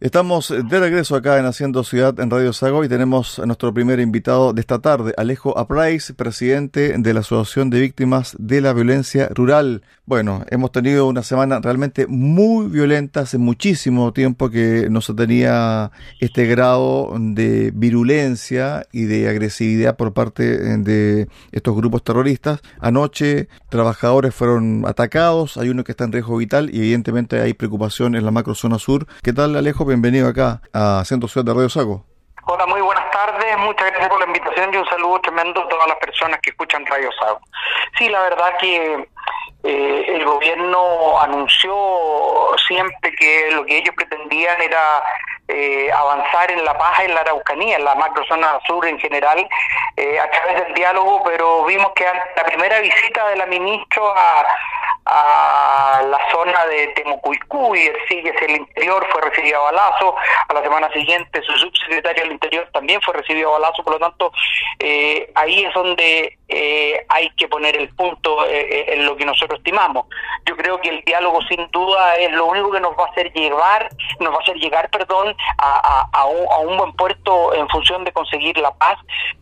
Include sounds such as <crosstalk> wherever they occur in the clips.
Estamos de regreso acá en Haciendo Ciudad en Radio Sago y tenemos a nuestro primer invitado de esta tarde, Alejo Aprais, presidente de la Asociación de Víctimas de la Violencia Rural. Bueno, hemos tenido una semana realmente muy violenta, hace muchísimo tiempo que no se tenía este grado de virulencia y de agresividad por parte de estos grupos terroristas. Anoche trabajadores fueron atacados, hay uno que está en riesgo vital y evidentemente hay preocupación en la macrozona sur. ¿Qué tal Alejo? Bienvenido acá a Centro Ciudad de Radio Sago. Hola, muy buenas tardes, muchas gracias por la invitación y un saludo tremendo a todas las personas que escuchan Radio Sago. Sí, la verdad que eh, el gobierno anunció siempre que lo que ellos pretendían era eh, avanzar en la paz en la Araucanía, en la macrozona sur en general, eh, a través del diálogo, pero vimos que la primera visita de la ministra a, la zona de Temucuicú y sigue hacia el interior fue recibido a balazo, a la semana siguiente su subsecretario del interior también fue recibido a balazo, por lo tanto eh, ahí es donde eh, hay que poner el punto eh, en lo que nosotros estimamos. Yo creo que el diálogo sin duda es lo único que nos va a hacer llevar, nos va a hacer llegar, perdón, a, un buen puerto en función de conseguir la paz,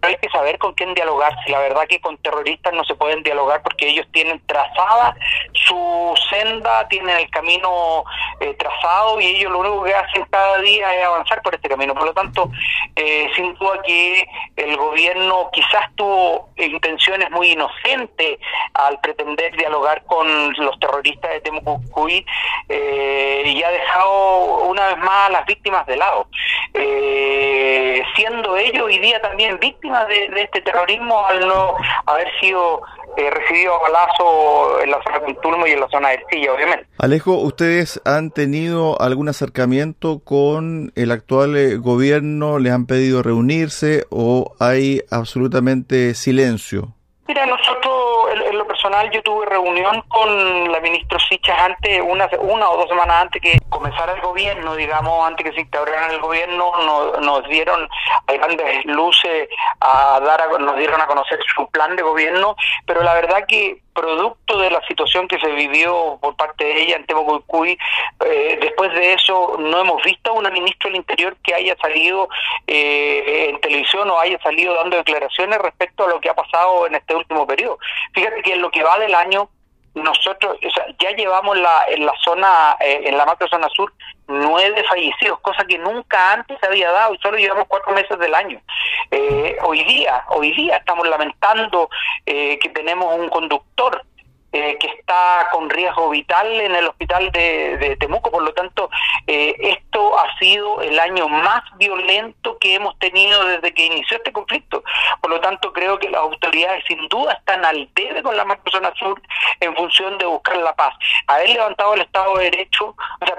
pero hay que saber con quién dialogar. Si la verdad que con terroristas no se pueden dialogar porque ellos tienen trazada su senda, tienen el camino eh, trazado y ellos lo único que hacen cada día es avanzar por este camino. Por lo tanto, eh, sin duda que el gobierno quizás tuvo intenciones muy inocentes al pretender dialogar con los terroristas de Temucucuy eh, y ha dejado una vez más a las víctimas de lado. siendo ellos hoy día también víctimas de, de este terrorismo al no haber sido eh, recibido balazo en la zona de Tulmo y en la zona de Ercilla, obviamente. Alejo, ¿ustedes han tenido algún acercamiento con el actual eh, gobierno? ¿Les han pedido reunirse o hay absolutamente silencio? Mira, nosotros lo personal yo tuve reunión con la ministra Sichas antes, una, una o dos semanas antes que comenzara el gobierno, digamos, antes que se instaurara el gobierno, nos, dieron a grandes luces a dar a, nos dieron a conocer su plan de gobierno, pero la verdad que producto de la situación que se vivió por parte de ella en Temucuy, eh, después de eso no hemos visto a una ministra del Interior que haya salido eh, en televisión o haya salido dando declaraciones respecto a lo que ha pasado en este último periodo. Fíjate que en lo que va del año nosotros o sea, ya llevamos la, en la zona, eh, en la macro zona sur, nueve fallecidos, cosa que nunca antes se había dado y solo llevamos cuatro meses del año. Eh, hoy día, hoy día estamos lamentando eh, que tenemos un conductor eh, que está con riesgo vital en el hospital de, Temuco. Por lo tanto, eh, esto ha sido el año más violento que hemos tenido desde que inició este conflicto. Por lo tanto, creo que las autoridades sin duda están al debe con la macrozona sur en función de buscar la paz. Haber levantado el Estado de Derecho, o sea,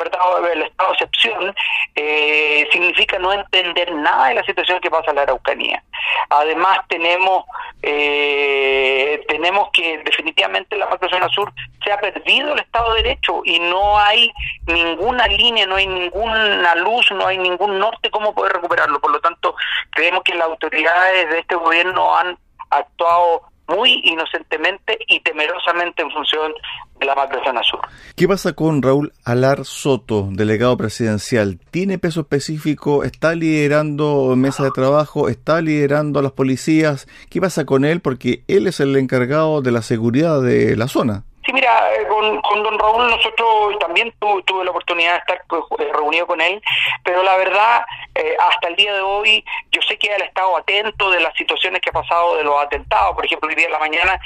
el Estado de excepción, eh, significa no entender nada de la situación que pasa en la Araucanía. Además, tenemos, tenemos que definitivamente la macro zona sur se ha perdido el Estado de Derecho y no hay ninguna línea, no hay ninguna luz, no hay ningún norte cómo poder recuperarlo. Por lo tanto, creemos que las autoridades de este gobierno han actuado muy inocentemente y temerosamente en función de la macrozona sur. ¿Qué pasa con Raúl Alar Soto, delegado presidencial? ¿Tiene peso específico? ¿Está liderando mesa de trabajo? ¿Está liderando a las policías? ¿Qué pasa con él? Porque él es el encargado de la seguridad de la zona. Sí, mira, eh, con, con don Raúl nosotros también tuve la oportunidad de estar eh, reunido con él, pero la verdad, eh, hasta el día de hoy, yo sé que él ha estado atento de las situaciones que ha pasado de los atentados. Por ejemplo, el día de la mañana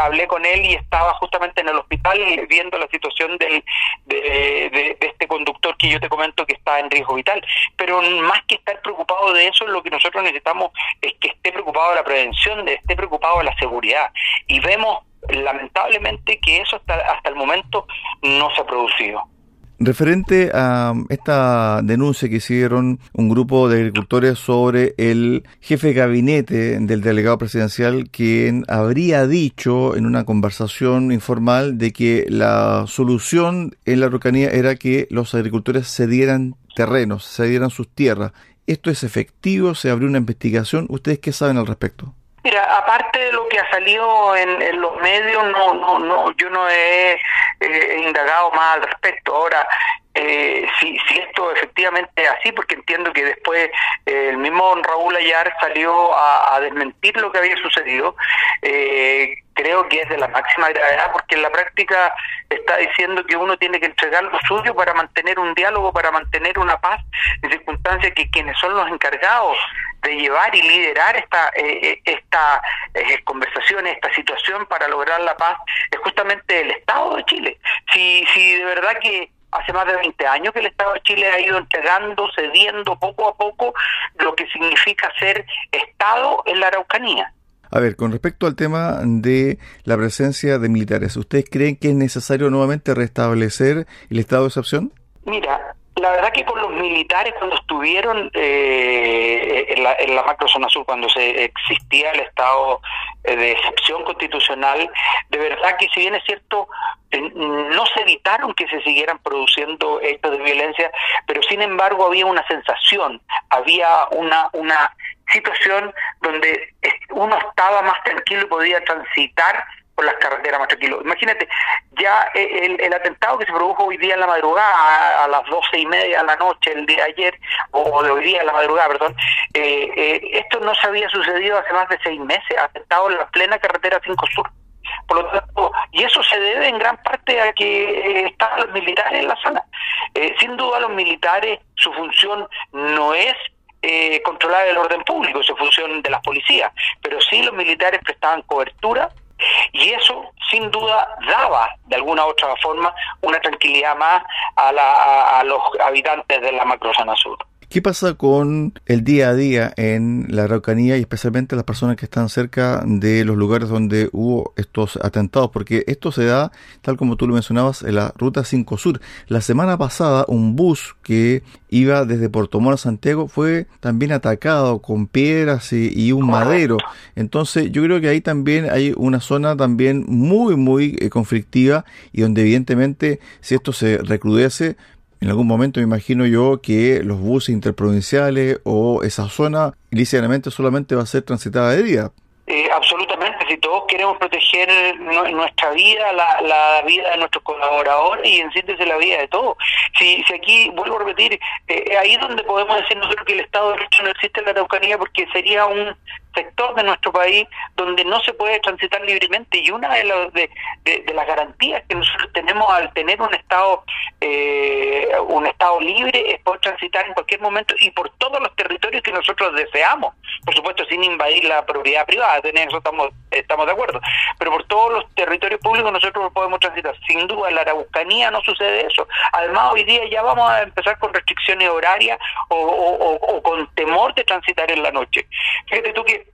hablé con él y estaba justamente en el hospital viendo la situación del, de, este conductor que yo te comento que está en riesgo vital. Pero más que estar preocupado de eso, lo que nosotros necesitamos es que esté preocupado de la prevención, de esté preocupado de la seguridad. Y vemos lamentablemente que eso hasta, hasta el momento no se ha producido. Referente a esta denuncia que hicieron un grupo de agricultores sobre el jefe de gabinete del delegado presidencial, quien habría dicho en una conversación informal de que la solución en la Araucanía era que los agricultores cedieran terrenos, cedieran sus tierras. ¿Esto es efectivo? ¿Se abrió una investigación? ¿Ustedes qué saben al respecto? Mira, aparte de lo que ha salido en, los medios, no, no, no, yo no he, indagado más al respecto. Ahora, eh, si, si esto efectivamente es así, porque entiendo que después eh, el mismo Raúl Ayar salió a, desmentir lo que había sucedido, eh, creo que es de la máxima gravedad, porque en la práctica está diciendo que uno tiene que entregar lo suyo para mantener un diálogo, para mantener una paz, en circunstancias que quienes son los encargados de llevar y liderar esta, eh, esta conversación, esta situación para lograr la paz, es justamente el Estado de Chile. Si, si de verdad que hace más de 20 años que el Estado de Chile ha ido entregando, cediendo poco a poco lo que significa ser Estado en la Araucanía. A ver, con respecto al tema de la presencia de militares, ¿ustedes creen que es necesario nuevamente restablecer el estado de excepción? Mira, la verdad que con los militares cuando estuvieron eh, en, la, en la macrozona sur, cuando se existía el estado eh, de excepción constitucional, de verdad que si bien es cierto, no se evitaron que se siguieran produciendo hechos de violencia, pero sin embargo había una sensación, había una, una situación donde uno estaba más tranquilo y podía transitar las carreteras más tranquilo. Imagínate, ya el, atentado que se produjo hoy día en la madrugada, a, las doce y media de la noche, el día de ayer, o de hoy día en la madrugada, perdón, eh, eh, esto no se había sucedido hace más de seis meses, atentado en la plena carretera 5 Sur. Por lo tanto, y eso se debe en gran parte a que eh, están los militares en la zona. sin duda los militares, su función no es controlar el orden público, su función de las policías, pero sí los militares prestaban cobertura y eso, sin duda, daba de alguna u otra forma una tranquilidad más a, a los habitantes de la macrozona sur. ¿Qué pasa con el día a día en la Araucanía y especialmente las personas que están cerca de los lugares donde hubo estos atentados? Porque esto se da, tal como tú lo mencionabas, en la Ruta 5 Sur. La semana pasada un bus que iba desde Puerto Montt a Santiago fue también atacado con piedras y, un madero. Entonces yo creo que ahí también hay una zona también muy, muy eh, conflictiva y donde evidentemente si esto se recrudece, en algún momento me imagino yo que los buses interprovinciales o esa zona lícitamente solamente va a ser transitada de día. Eh, absolutamente, si todos queremos proteger nuestra vida, la, vida de nuestros colaboradores y en síntesis la vida de todos. Si, si aquí, vuelvo a repetir, eh, ahí donde podemos decir nosotros que el Estado de Derecho no existe en la Araucanía porque sería un sector de nuestro país donde no se puede transitar libremente y una de, de, las garantías que nosotros tenemos al tener un estado eh, un estado libre es poder transitar en cualquier momento y por todos los territorios que nosotros deseamos por supuesto sin invadir la propiedad privada en eso estamos estamos de acuerdo. Pero por todos los territorios públicos nosotros podemos transitar. Sin duda en la Araucanía no sucede eso. Además hoy día ya vamos a empezar con restricciones horarias o, o con temor de transitar en la noche. Fíjate tú que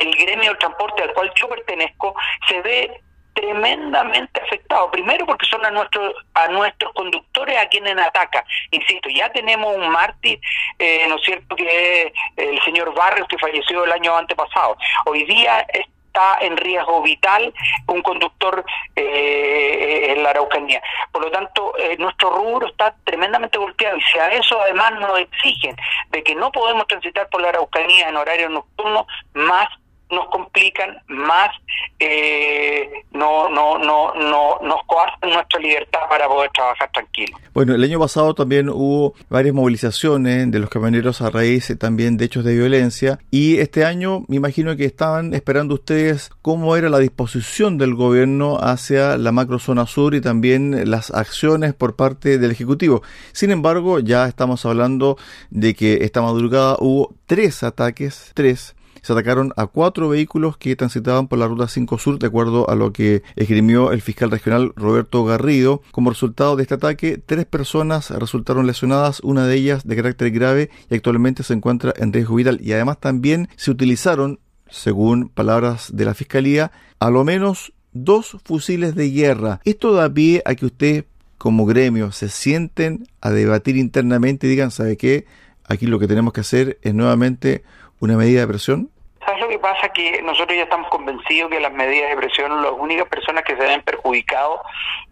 el gremio del transporte al cual yo pertenezco se ve tremendamente afectado. Primero porque son a nuestros a nuestros conductores a quienes ataca. Insisto, ya tenemos un mártir, eh, ¿no es cierto?, que es el señor Barrios que falleció el año antepasado. Hoy día está en riesgo vital un conductor eh, en la Araucanía. Por lo tanto, eh, nuestro rubro está tremendamente golpeado y si a eso además nos exigen de que no podemos transitar por la Araucanía en horario nocturno, más nos complican, más eh, no, no, no, no, nos coartan nuestra libertad para poder trabajar tranquilo. Bueno, el año pasado también hubo varias movilizaciones de los camioneros a raíz eh, también de hechos de violencia y este año me imagino que estaban esperando ustedes cómo era la disposición del gobierno hacia la macrozona sur y también las acciones por parte del Ejecutivo. Sin embargo, ya estamos hablando de que esta madrugada hubo tres ataques, tres se atacaron a cuatro vehículos que transitaban por la Ruta 5 Sur, de acuerdo a lo que esgrimió el fiscal regional Roberto Garrido. Como resultado de este ataque, tres personas resultaron lesionadas, una de ellas de carácter grave y actualmente se encuentra en riesgo vital. Y además también se utilizaron, según palabras de la fiscalía, a lo menos dos fusiles de guerra. Esto da pie a que usted como gremio se sienten a debatir internamente y digan, ¿sabe qué? Aquí lo que tenemos que hacer es nuevamente una medida de presión? ¿Sabes lo que pasa? Que nosotros ya estamos convencidos que las medidas de presión, las únicas personas que se ven perjudicados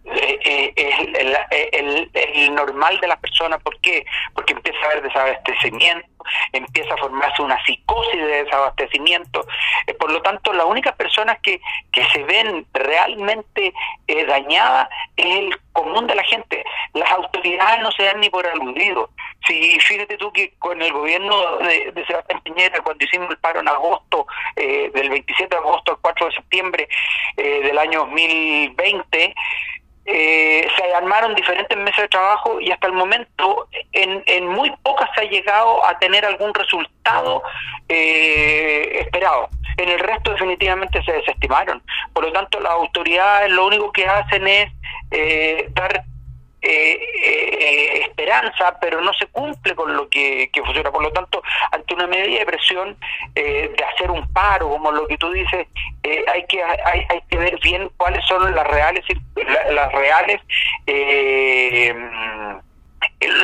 eh, eh, es el, normal de las personas. ¿Por qué? Porque empieza a haber desabastecimiento, empieza a formarse una psicosis de desabastecimiento. Eh, por lo tanto, las únicas personas que, que se ven realmente eh, dañadas es el común de la gente. Las autoridades no se dan ni por aludido. Si fíjate tú que con el gobierno de, Sebastián Piñera, cuando hicimos el paro en agosto, eh, del 27 de agosto al 4 de septiembre del año 2020, eh, se armaron diferentes mesas de trabajo y hasta el momento en, en muy pocas se ha llegado a tener algún resultado eh, esperado. En el resto definitivamente se desestimaron. Por lo tanto, las autoridades lo único que hacen es eh, dar eh, eh, esperanza, pero no se cumple con lo que, funciona. Por lo tanto, ante una medida de presión eh, de hacer un paro, como lo que tú dices, eh, hay que hay, hay, que ver bien cuáles son las reales las reales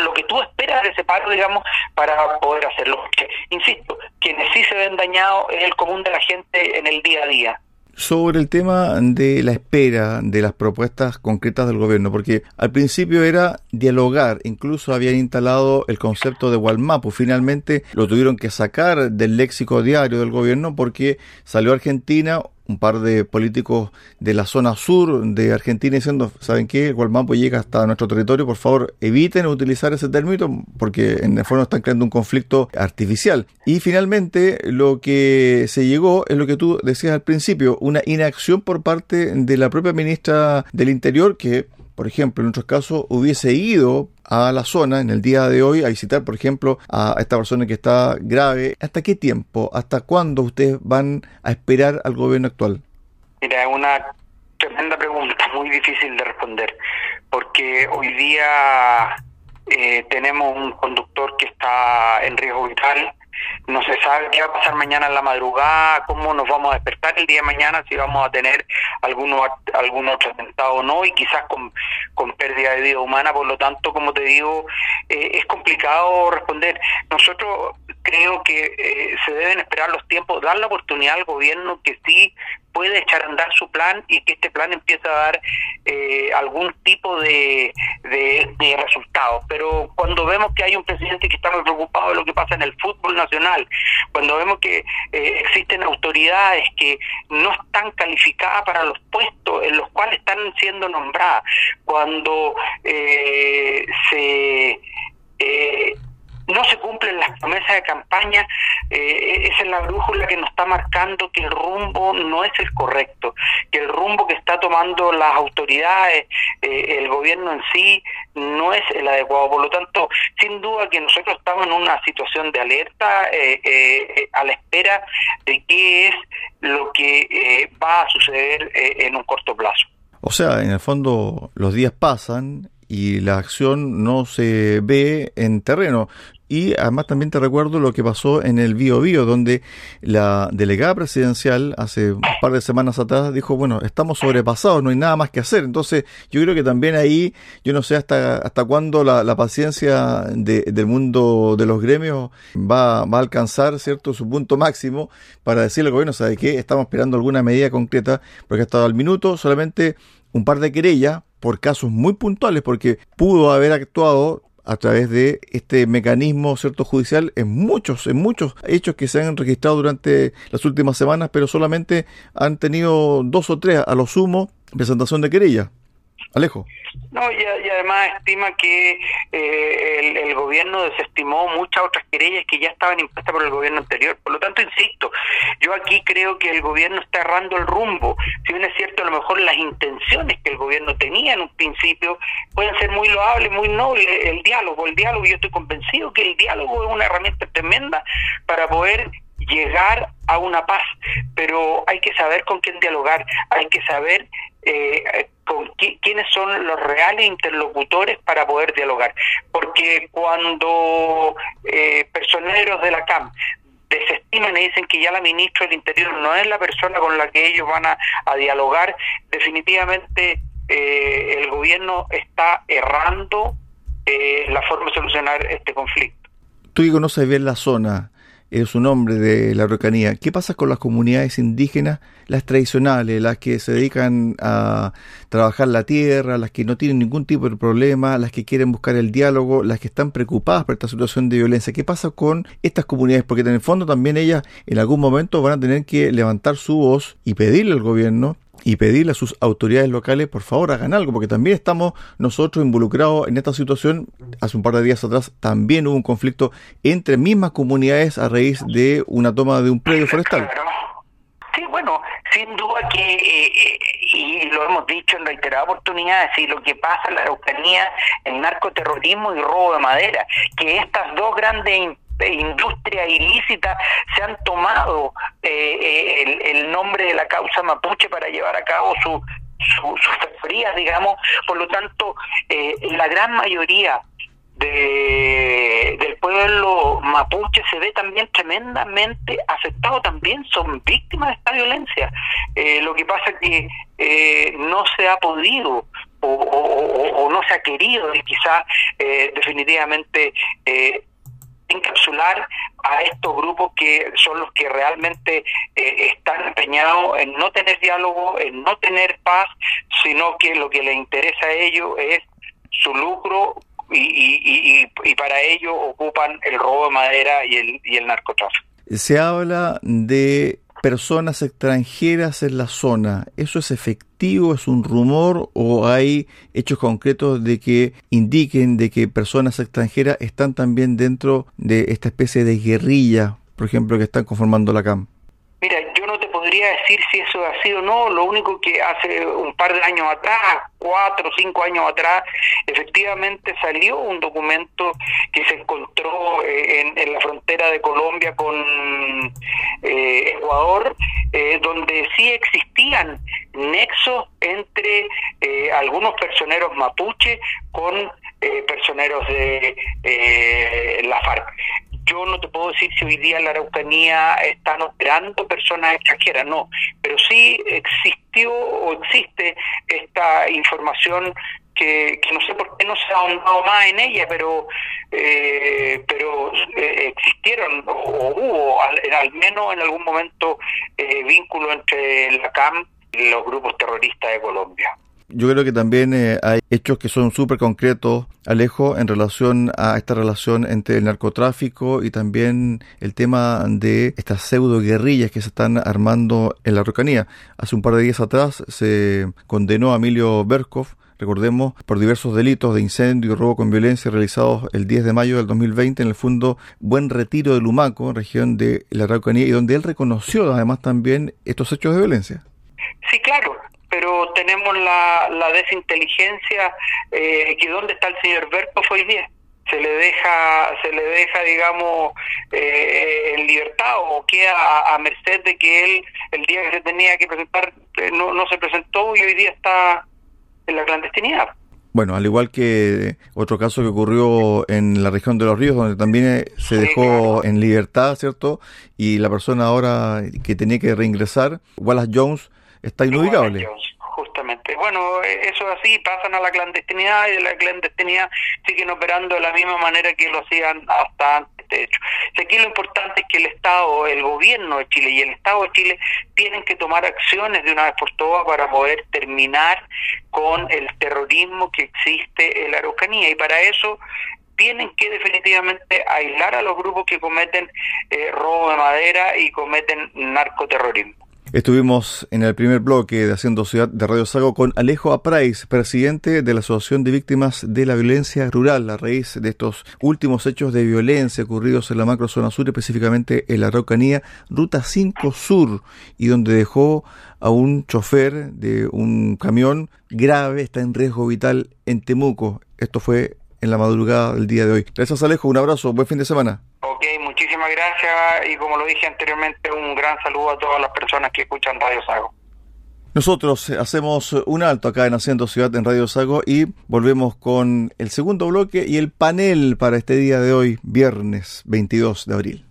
lo que tú esperas de ese paro, digamos, para poder hacerlo. Porque, insisto, quienes sí se ven dañados es el común de la gente en el día a día sobre el tema de la espera de las propuestas concretas del gobierno, porque al principio era dialogar, incluso habían instalado el concepto de Walmapu, finalmente lo tuvieron que sacar del léxico diario del gobierno porque salió Argentina un par de políticos de la zona sur de Argentina diciendo, ¿saben qué? El Gualmapo llega hasta nuestro territorio, por favor eviten utilizar ese término porque en el fondo están creando un conflicto artificial. Y finalmente lo que se llegó es lo que tú decías al principio, una inacción por parte de la propia ministra del Interior que por ejemplo, en otros casos, hubiese ido a la zona en el día de hoy a visitar, por ejemplo, a esta persona que está grave. ¿Hasta qué tiempo, hasta cuándo ustedes van a esperar al gobierno actual? Mira, es una tremenda pregunta, <laughs> muy difícil de responder, porque hoy día eh, tenemos un conductor que está en riesgo vital, no se sabe qué va a pasar mañana en la madrugada, cómo nos vamos a despertar el día de mañana, si vamos a tener alguno, algún otro atentado o no, y quizás con, con pérdida de vida humana, por lo tanto, como te digo, eh, es complicado responder. Nosotros creo que eh, se deben esperar los tiempos, dar la oportunidad al gobierno que sí puede echar a andar su plan y que este plan empiece a dar eh, algún tipo de, de, resultados. Pero cuando vemos que hay un presidente que está muy preocupado de lo que pasa en el fútbol nacional, cuando vemos que eh, existen autoridades que no están calificadas para los puestos en los cuales están siendo nombradas, cuando eh, se no se cumplen las promesas de campaña, eh, esa es la brújula que nos está marcando que el rumbo no es el correcto, que el rumbo que está tomando las autoridades, eh, el gobierno en sí, no es el adecuado. Por lo tanto, sin duda que nosotros estamos en una situación de alerta eh, a la espera de qué es lo que va a suceder en un corto plazo. O sea, en el fondo los días pasan y la acción no se ve en terreno. Y además también te recuerdo lo que pasó en el Bio Bio, donde la delegada presidencial hace un par de semanas atrás dijo, bueno, estamos sobrepasados, no hay nada más que hacer. Entonces yo creo que también ahí, yo no sé hasta, hasta cuándo la, paciencia del mundo de los gremios va, va a alcanzar, ¿cierto?, su punto máximo para decirle al gobierno, ¿sabe qué? Estamos esperando alguna medida concreta, porque hasta el minuto solamente un par de querellas por casos muy puntuales, porque pudo haber actuado a través de este mecanismo cierto judicial en muchos en muchos hechos que se han registrado durante las últimas semanas pero solamente han tenido dos o tres a lo sumo presentación de querella Alejo no, y, además estima que eh, el, gobierno desestimó muchas otras querellas que ya estaban impuestas por el gobierno anterior. Por lo tanto, insisto, yo aquí creo que el gobierno está errando el rumbo. Si bien es cierto, a lo mejor las intenciones que el gobierno tenía en un principio pueden ser muy loables, muy nobles. El diálogo, el diálogo, yo estoy convencido que el diálogo es una herramienta tremenda para poder llegar a una paz, pero hay que saber con quién dialogar, hay que saber eh, con quiénes son los reales interlocutores para poder dialogar. Porque cuando eh, personeros de la CAM desestiman y dicen que ya la ministra del Interior no es la persona con la que ellos van a, dialogar, definitivamente eh, el gobierno está errando eh, la forma de solucionar este conflicto. Tú y conoces bien la zona. Es un hombre de la Araucanía. ¿Qué pasa con las comunidades indígenas, las tradicionales, las que se dedican a trabajar la tierra, las que no tienen ningún tipo de problema, las que quieren buscar el diálogo, las que están preocupadas por esta situación de violencia? ¿Qué pasa con estas comunidades? Porque en el fondo también ellas en algún momento van a tener que levantar su voz y pedirle al gobierno y pedirle a sus autoridades locales, por favor, hagan algo, porque también estamos nosotros involucrados en esta situación. Hace un par de días atrás también hubo un conflicto entre mismas comunidades a raíz de una toma de un predio forestal. Sí, bueno, sin duda que, eh, eh, y lo hemos dicho en reiteradas oportunidades, y lo que pasa en la Araucanía, el narcoterrorismo y robo de madera, que estas dos grandes industria ilícita se han tomado eh, eh, el, nombre de la causa mapuche para llevar a cabo su, sus frías, digamos. Por lo tanto, eh, la gran mayoría de, del pueblo mapuche se ve también tremendamente afectado, también son víctimas de esta violencia. lo que pasa es que no se ha podido o, no se ha querido quizás definitivamente encapsular a estos grupos que son los que realmente eh, están empeñados en no tener diálogo, en no tener paz, sino que lo que les interesa a ellos es su lucro y, y, y, para ello ocupan el robo de madera y el, y el narcotráfico. Se habla de personas extranjeras en la zona. ¿Eso es efectivo? ¿Es un rumor? ¿O hay hechos concretos de que indiquen de que personas extranjeras están también dentro de esta especie de guerrilla, por ejemplo, que están conformando la CAM? Podría decir si eso ha sido o no, lo único que hace un par de años atrás, cuatro o cinco años atrás, efectivamente salió un documento que se encontró eh, en, la frontera de Colombia con eh, Ecuador, eh, donde sí existían nexos entre algunos personeros mapuche con personeros de la FARC yo no te puedo decir si hoy día la Araucanía están operando personas extranjeras, no, pero sí existió o existe esta información que, no sé por qué no se ha ahondado más en ella, pero eh, pero eh, existieron o, hubo al, menos en algún momento eh, vínculo entre la CAM y los grupos terroristas de Colombia. Yo creo que también eh, hay hechos que son súper concretos, Alejo, en relación a esta relación entre el narcotráfico y también el tema de estas pseudo guerrillas que se están armando en la Rocanía. Hace un par de días atrás se condenó a Emilio Berkov, recordemos, por diversos delitos de incendio y robo con violencia realizados el 10 de mayo del 2020 en el Fondo Buen Retiro de Lumaco, región de la Araucanía, y donde él reconoció además también estos hechos de violencia. Sí, claro pero tenemos la, la desinteligencia eh, que dónde está el señor Berko hoy día se le deja se le deja digamos eh, en libertad o queda a, merced de que él el día que se tenía que presentar eh, no, no se presentó y hoy día está en la clandestinidad bueno, al igual que otro caso que ocurrió en la región de los ríos, donde también eh, se dejó en libertad, ¿cierto? Y la persona ahora que tenía que reingresar, Wallace Jones, está inubicable. Justamente. Bueno, e, eso es así, pasan a la clandestinidad y de la clandestinidad siguen operando de la misma manera que lo hacían hasta antes, de hecho. Aquí lo importante es que el Estado, el gobierno de Chile y el Estado de Chile tienen que tomar acciones de una vez por todas para poder terminar con el terrorismo que existe en la Araucanía y para eso tienen que definitivamente aislar a los grupos que cometen eh, robo de madera y cometen narcoterrorismo. Estuvimos en el primer bloque de Haciendo Ciudad de Radio Sago con Alejo Aprais, presidente de la Asociación de Víctimas de la Violencia Rural, a raíz de estos últimos hechos de violencia ocurridos en la macrozona sur, específicamente en la Araucanía, Ruta 5 Sur, y donde dejó a un chofer de un camión grave, está en riesgo vital en Temuco. Esto fue en la madrugada del día de hoy. Gracias Alejo, un abrazo, buen fin de semana. Ok, muchísimas gracias y como lo dije anteriormente, un gran saludo a todas las personas que escuchan Radio Sago. Nosotros hacemos un alto acá en Haciendo Ciudad en Radio Sago y volvemos con el segundo bloque y el panel para este día de hoy, viernes 22 de abril.